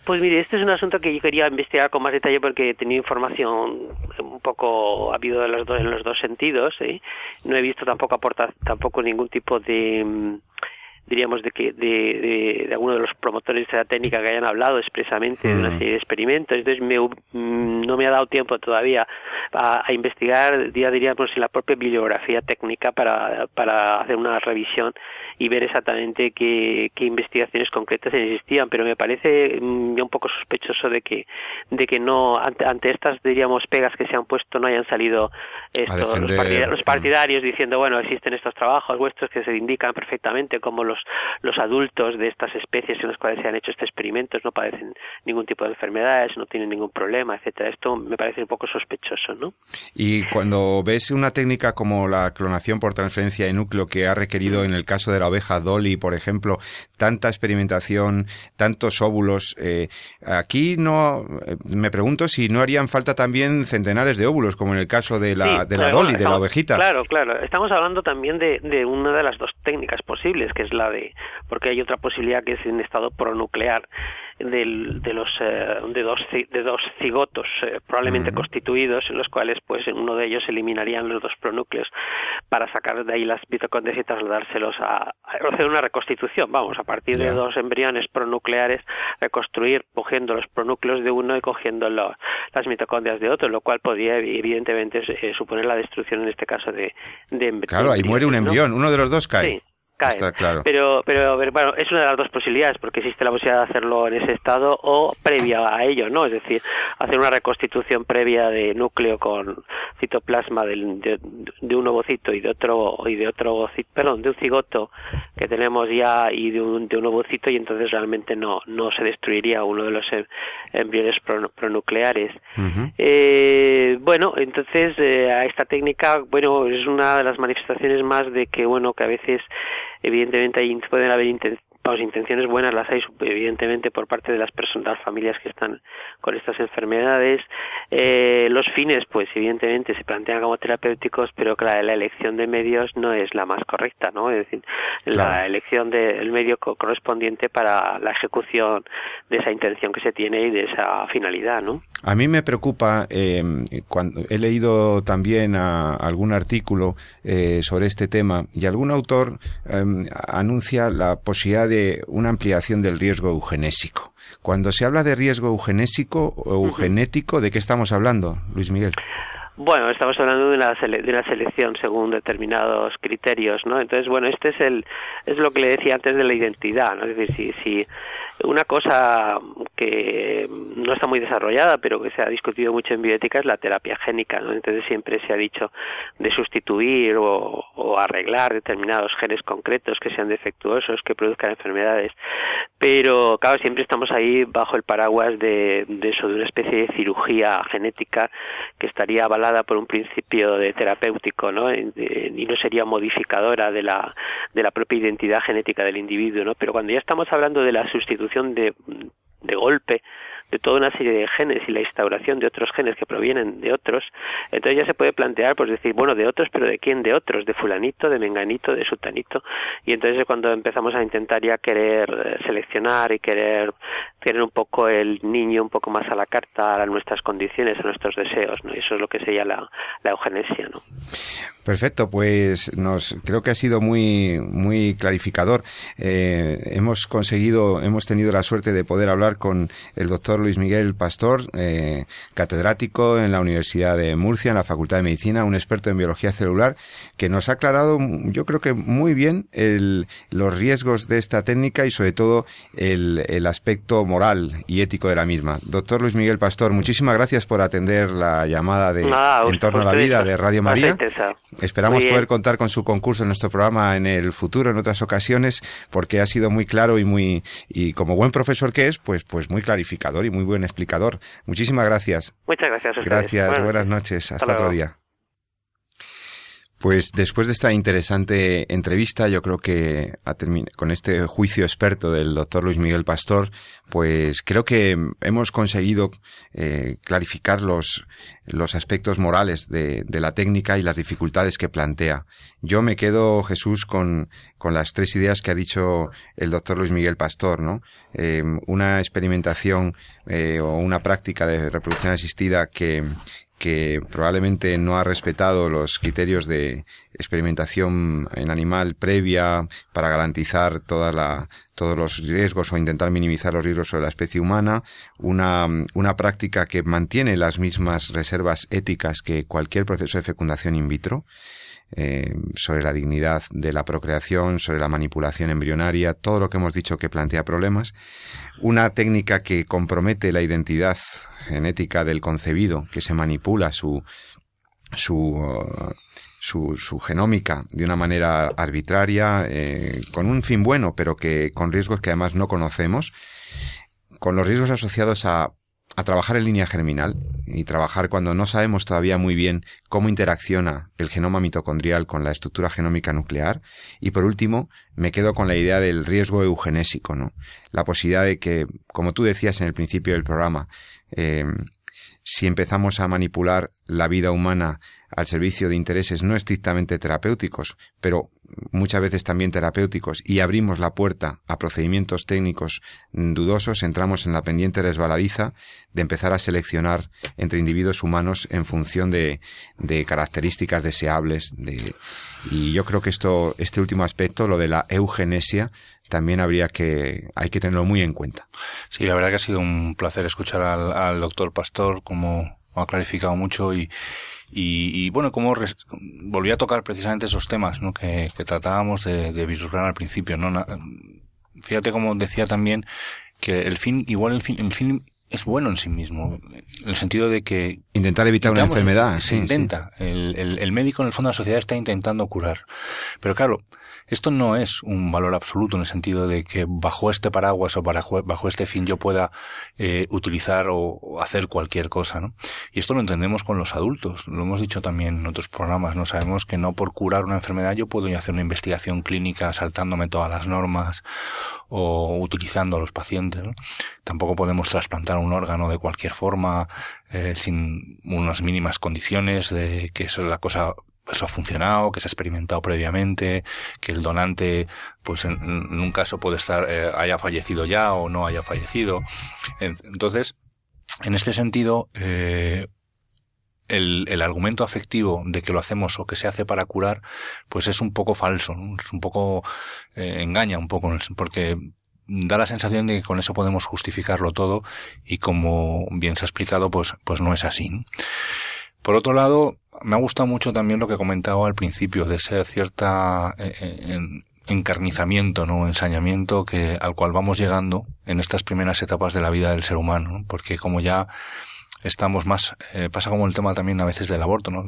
Pues mire, este es un asunto que yo quería investigar con más detalle porque he tenido información un poco, ha habido en los dos, en los dos sentidos. ¿eh? No he visto tampoco aportar tampoco ningún tipo de mm, diríamos de que de, de, alguno de los promotores de la técnica que hayan hablado expresamente de una mm. serie de experimentos entonces me, mm, no me ha dado tiempo todavía a, a, investigar ya diríamos en la propia bibliografía técnica para, para hacer una revisión y ver exactamente qué, qué investigaciones concretas existían pero me parece mm, un poco sospechoso de que de que no ante, ante estas diríamos pegas que se han puesto no hayan salido estos los, partidarios, diciendo bueno existen estos trabajos vuestros que se indican perfectamente como los, los adultos de estas especies en las cuales se han hecho estos experimentos no padecen ningún tipo de enfermedades, no tienen ningún problema, etcétera. Esto me parece un poco sospechoso, ¿no? Y cuando ves una técnica como la clonación por transferencia de núcleo que ha requerido en el caso de la oveja Dolly, por ejemplo, tanta experimentación, tantos óvulos, eh, aquí no eh, me pregunto si no harían falta también centenares de óvulos, como en el caso de la, de la Dolly, de la ovejita. Claro, claro. Estamos hablando también de, de una de las dos técnicas posibles, que es la de, porque hay otra posibilidad que es en estado pronuclear de los eh, de dos de dos cigotos eh, probablemente constituidos en los cuales pues en uno de ellos eliminarían los dos pronúcleos para sacar de ahí las mitocondrias y trasladárselos a, hacer una reconstitución. Vamos a partir de dos embriones pronucleares reconstruir cogiendo los pronúcleos de uno y cogiendo las mitocondrias de otro lo cual podría evidentemente eh, suponer la destrucción en este caso de, de claro ahí muere un embrión uno de los dos cae caen. Pero, pero bueno, es una de las dos posibilidades, porque existe la posibilidad de hacerlo en ese estado o previa a ello, ¿no? Es decir, hacer una reconstitución previa de núcleo con citoplasma de, un ovocito y de otro y de otro perdón, de un cigoto que tenemos ya y de un, de un ovocito y entonces realmente no no se destruiría uno de los em, embriones pronucleares. eh, bueno, entonces eh, a esta técnica, bueno, es una de las manifestaciones más de que bueno que a veces evidentemente ahí pueden haber las intenciones buenas las hay evidentemente por parte de las personas, las familias que están con estas enfermedades. Eh, los fines, pues evidentemente se plantean como terapéuticos, pero claro, la elección de medios no es la más correcta, ¿no? Es decir, la elección del medio correspondiente para la ejecución de esa intención que se tiene y de esa finalidad, ¿no? A mí me preocupa, eh, cuando he leído también algún artículo eh, sobre este tema y algún autor em, anuncia la posibilidad de una ampliación del riesgo eugenésico. Cuando se habla de riesgo eugenésico o eugenético, ¿de qué estamos hablando, Luis Miguel? Bueno, estamos hablando de una, de una selección según determinados criterios, ¿no? Entonces, bueno, este es el es lo que le decía antes de la identidad, ¿no? Es decir, si, si una cosa que no está muy desarrollada, pero que se ha discutido mucho en bioética es la terapia génica, ¿no? Entonces siempre se ha dicho de sustituir o, arreglar determinados genes concretos que sean defectuosos, que produzcan enfermedades. Pero, claro, siempre estamos ahí bajo el paraguas de, de eso, de una especie de cirugía genética que estaría avalada por un principio de terapéutico, ¿no? Y no sería modificadora de la, de la propia identidad genética del individuo, ¿no? Pero cuando ya estamos hablando de la sustitución de, golpe de toda una serie de genes y la instauración de otros genes que provienen de otros, entonces ya se puede plantear, pues decir, bueno, de otros, pero ¿de quién? De otros, de fulanito, de menganito, de sutanito, y entonces es cuando empezamos a intentar ya querer eh, seleccionar y querer tener un poco el niño un poco más a la carta a nuestras condiciones, a nuestros deseos, ¿no? Y eso es lo que sería la, la eugenesia, ¿no? Perfecto, pues nos creo que ha sido muy muy clarificador. Eh, hemos conseguido, hemos tenido la suerte de poder hablar con el doctor Luis Miguel Pastor, eh, catedrático en la Universidad de Murcia, en la Facultad de Medicina, un experto en biología celular, que nos ha aclarado, yo creo que muy bien el, los riesgos de esta técnica y sobre todo el, el aspecto moral y ético de la misma. Doctor Luis Miguel Pastor, muchísimas gracias por atender la llamada de En torno a la vida de Radio María. Esperamos poder contar con su concurso en nuestro programa en el futuro, en otras ocasiones, porque ha sido muy claro y muy, y como buen profesor que es, pues, pues muy clarificador y muy buen explicador. Muchísimas gracias. Muchas gracias. A Gracias, buenas, noches. Hasta, otro día. Pues después de esta interesante entrevista, yo creo que con este juicio experto del doctor Luis Miguel Pastor, pues creo que hemos conseguido eh, clarificar los, los aspectos morales de, de, la técnica y las dificultades que plantea. Yo me quedo, Jesús, con, con las tres ideas que ha dicho el doctor Luis Miguel Pastor, ¿no? Eh, una experimentación eh, o una práctica de reproducción asistida que, que probablemente no ha respetado los criterios de experimentación en animal previa para garantizar toda la, todos los riesgos o intentar minimizar los riesgos sobre la especie humana, una, una práctica que mantiene las mismas reservas éticas que cualquier proceso de fecundación in vitro, eh, sobre la dignidad de la procreación, sobre la manipulación embrionaria, todo lo que hemos dicho que plantea problemas, una técnica que compromete la identidad genética del concebido, que se manipula su, su, su, su genómica de una manera arbitraria, eh, con un fin bueno, pero que con riesgos que además no conocemos, con los riesgos asociados a a trabajar en línea germinal y trabajar cuando no sabemos todavía muy bien cómo interacciona el genoma mitocondrial con la estructura genómica nuclear. Y por último, me quedo con la idea del riesgo eugenésico, ¿no? La posibilidad de que, como tú decías en el principio del programa, eh, si empezamos a manipular la vida humana al servicio de intereses no estrictamente terapéuticos, pero muchas veces también terapéuticos, y abrimos la puerta a procedimientos técnicos dudosos, entramos en la pendiente resbaladiza de empezar a seleccionar entre individuos humanos en función de, de características deseables. De, y yo creo que esto, este último aspecto, lo de la eugenesia, también habría que, hay que tenerlo muy en cuenta. Sí, la verdad que ha sido un placer escuchar al, al doctor Pastor, como ha clarificado mucho y, Y, bueno, como volví a tocar precisamente esos temas ¿no? que, tratábamos de, de vislumbrar al principio. ¿no? Fíjate como decía también que el fin, igual el fin, el fin es bueno en sí mismo, en el sentido de que... Intentar evitar una enfermedad. Se intenta. El, el, el, médico, en el fondo, de la sociedad está intentando curar. Pero claro, esto no es un valor absoluto en el sentido de que bajo este paraguas o bajo este fin yo pueda eh, utilizar o, hacer cualquier cosa, ¿no? Y esto lo entendemos con los adultos, lo hemos dicho también en otros programas, no sabemos que no por curar una enfermedad yo puedo hacer una investigación clínica saltándome todas las normas o utilizando a los pacientes. Tampoco podemos trasplantar un órgano de cualquier forma eh, sin unas mínimas condiciones de que es la cosa eso ha funcionado, que se ha experimentado previamente, que el donante, pues en, un caso puede estar, eh, haya fallecido ya o no haya fallecido. Entonces, en este sentido, eh, el, el, argumento afectivo de que lo hacemos o que se hace para curar, pues es un poco falso, es un poco eh, engaña un poco, porque da la sensación de que con eso podemos justificarlo todo y como bien se ha explicado, pues, pues no es así. Por otro lado, me ha gustado mucho también lo que comentaba al principio, de ese cierta eh, eh, encarnizamiento, ¿no? ensañamiento que, al cual vamos llegando en estas primeras etapas de la vida del ser humano, porque como ya estamos más, eh, pasa como el tema también a veces del aborto, ¿no?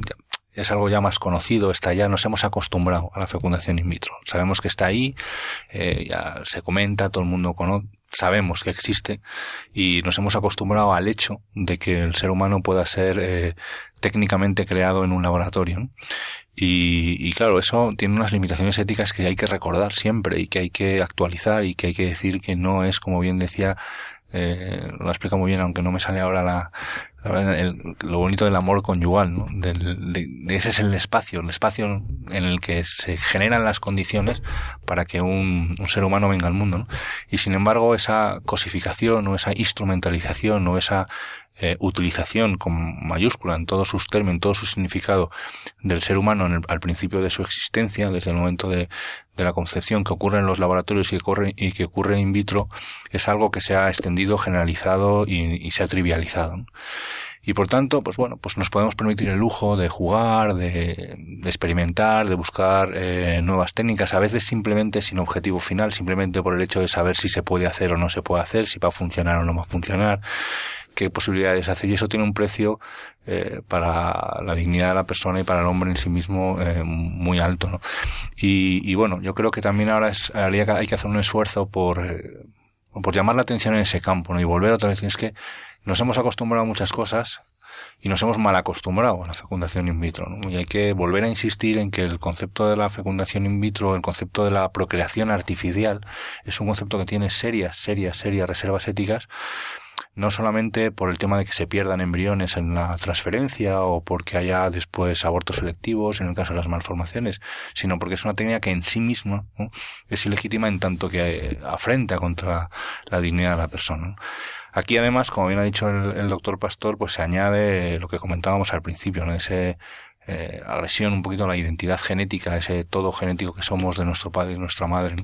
es algo ya más conocido, está ya, nos hemos acostumbrado a la fecundación in vitro. Sabemos que está ahí, ya se comenta, todo el mundo conoce, sabemos que existe y nos hemos acostumbrado al hecho de que el ser humano pueda ser eh, técnicamente creado en un laboratorio. Y, y, claro, eso tiene unas limitaciones éticas que hay que recordar siempre y que hay que actualizar y que hay que decir que no es, como bien decía, eh, lo explica muy bien, aunque no me sale ahora la, lo bonito del amor conyugal, ¿no? Del, de, ese es el espacio, el espacio en el que se generan las condiciones para que un, un ser humano venga al mundo, ¿no? Y sin embargo, esa cosificación o esa instrumentalización o esa eh, utilización con mayúscula en todos sus términos, en todo su significado del ser humano al principio de su existencia, desde el momento de, de la concepción que ocurre en los laboratorios y que ocurre, y que ocurre in vitro, es algo que se ha extendido, generalizado y, se ha trivializado. Y por tanto, pues bueno, pues nos podemos permitir el lujo de jugar, de, experimentar, de buscar eh, nuevas técnicas, a veces simplemente sin objetivo final, simplemente por el hecho de saber si se puede hacer o no se puede hacer, si va a funcionar o no va a funcionar, qué posibilidades hace. Y eso tiene un precio eh, para la dignidad de la persona y para el hombre en sí mismo eh, muy alto. ¿no? Y, y, bueno, yo creo que también ahora es, hay que hacer un esfuerzo por, por llamar la atención en ese campo ¿no? y volver otra vez. Es que nos hemos acostumbrado a muchas cosas y nos hemos mal acostumbrado a la fecundación in vitro. ¿no? Y hay que volver a insistir en que el concepto de la fecundación in vitro, el concepto de la procreación artificial, es un concepto que tiene serias, serias, serias reservas éticas no solamente por el tema de que se pierdan embriones en la transferencia o porque haya después abortos selectivos en el caso de las malformaciones, sino porque es una técnica que en sí misma es ilegítima en tanto que afrenta contra la dignidad de la persona. Aquí además, como bien ha dicho el, doctor Pastor, pues se añade lo que comentábamos al principio, ¿no? ese eh, agresión un poquito a la identidad genética, ese todo genético que somos de nuestro padre y nuestra madre.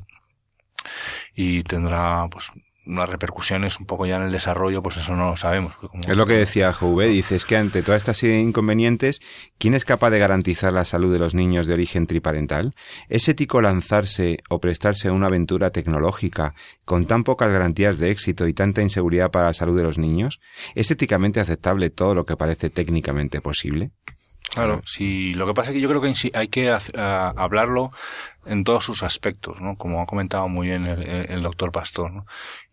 Y tendrá pues unas repercusiones un poco ya en el desarrollo, pues eso no lo sabemos. Es lo que decía Jouve, dice, que ante todas estas inconvenientes, ¿quién es capaz de garantizar la salud de los niños de origen triparental? ¿Es ético lanzarse o prestarse a una aventura tecnológica con tan pocas garantías de éxito y tanta inseguridad para la salud de los niños? ¿Es éticamente aceptable todo lo que parece técnicamente posible? Claro, sí. Lo que pasa es que yo creo que hay que hablarlo en todos sus aspectos, ¿no? Como ha comentado muy bien el, doctor Pastor, ¿no?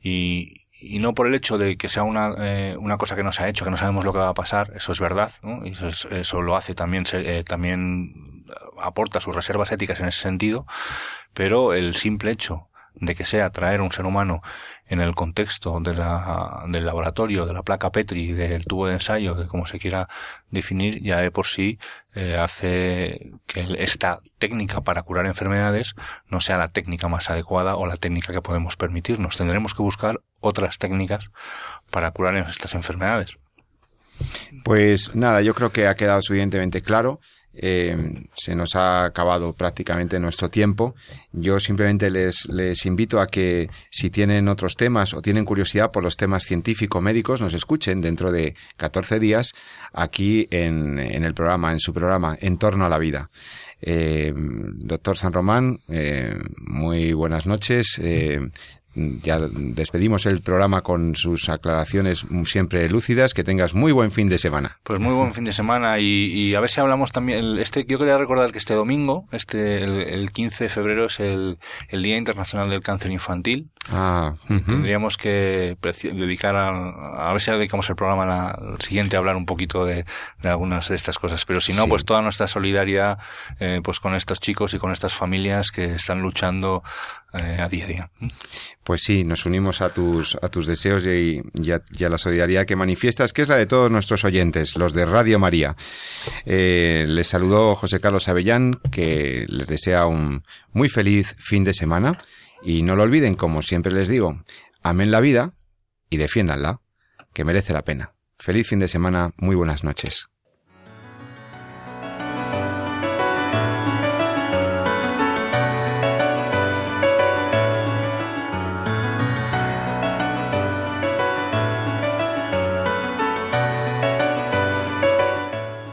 Y, y no por el hecho de que sea una, eh, una cosa que no se ha hecho, que no sabemos lo que va a pasar, eso es verdad, ¿no? Y eso, eso lo hace también, eh, también aporta sus reservas éticas en ese sentido, pero el simple hecho de que sea traer un ser humano en el contexto de la, del laboratorio, de la placa Petri, del tubo de ensayo, de cómo se quiera definir, ya de por sí eh, hace que esta técnica para curar enfermedades no sea la técnica más adecuada o la técnica que podemos permitirnos. Tendremos que buscar otras técnicas para curar estas enfermedades. Pues nada, yo creo que ha quedado suficientemente claro eh, se nos ha acabado prácticamente nuestro tiempo. Yo simplemente les, les invito a que si tienen otros temas o tienen curiosidad por los temas científico-médicos, nos escuchen dentro de 14 días aquí en, en el programa, en su programa, En torno a la vida. Eh, doctor San Román, eh, muy buenas noches. Ya despedimos el programa con sus aclaraciones siempre lúcidas. Que tengas muy buen fin de semana. Pues muy buen fin de semana y, a ver si hablamos también. Este, yo quería recordar que este domingo, este el, 15 de febrero es el, Día Internacional del Cáncer Infantil. Ah, Tendríamos que dedicar a, a ver si dedicamos el programa al siguiente a hablar un poquito de, algunas de estas cosas. Pero si no, pues toda nuestra solidaridad eh, pues con estos chicos y con estas familias que están luchando eh, a día a día. Pues sí, nos unimos a tus, a tus deseos y, a, la solidaridad que manifiestas, que es la de todos nuestros oyentes, los de Radio María. Eh, les saludó José Carlos Avellán, que les desea un muy feliz fin de semana. Y no lo olviden, como siempre les digo, amen la vida y defiéndanla, que merece la pena. Feliz fin de semana, muy buenas noches.